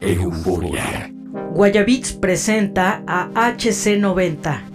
Euforia. Guayabits presenta a HC90.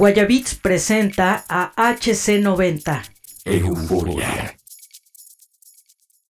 Guayabits presenta a HC90. Euforia.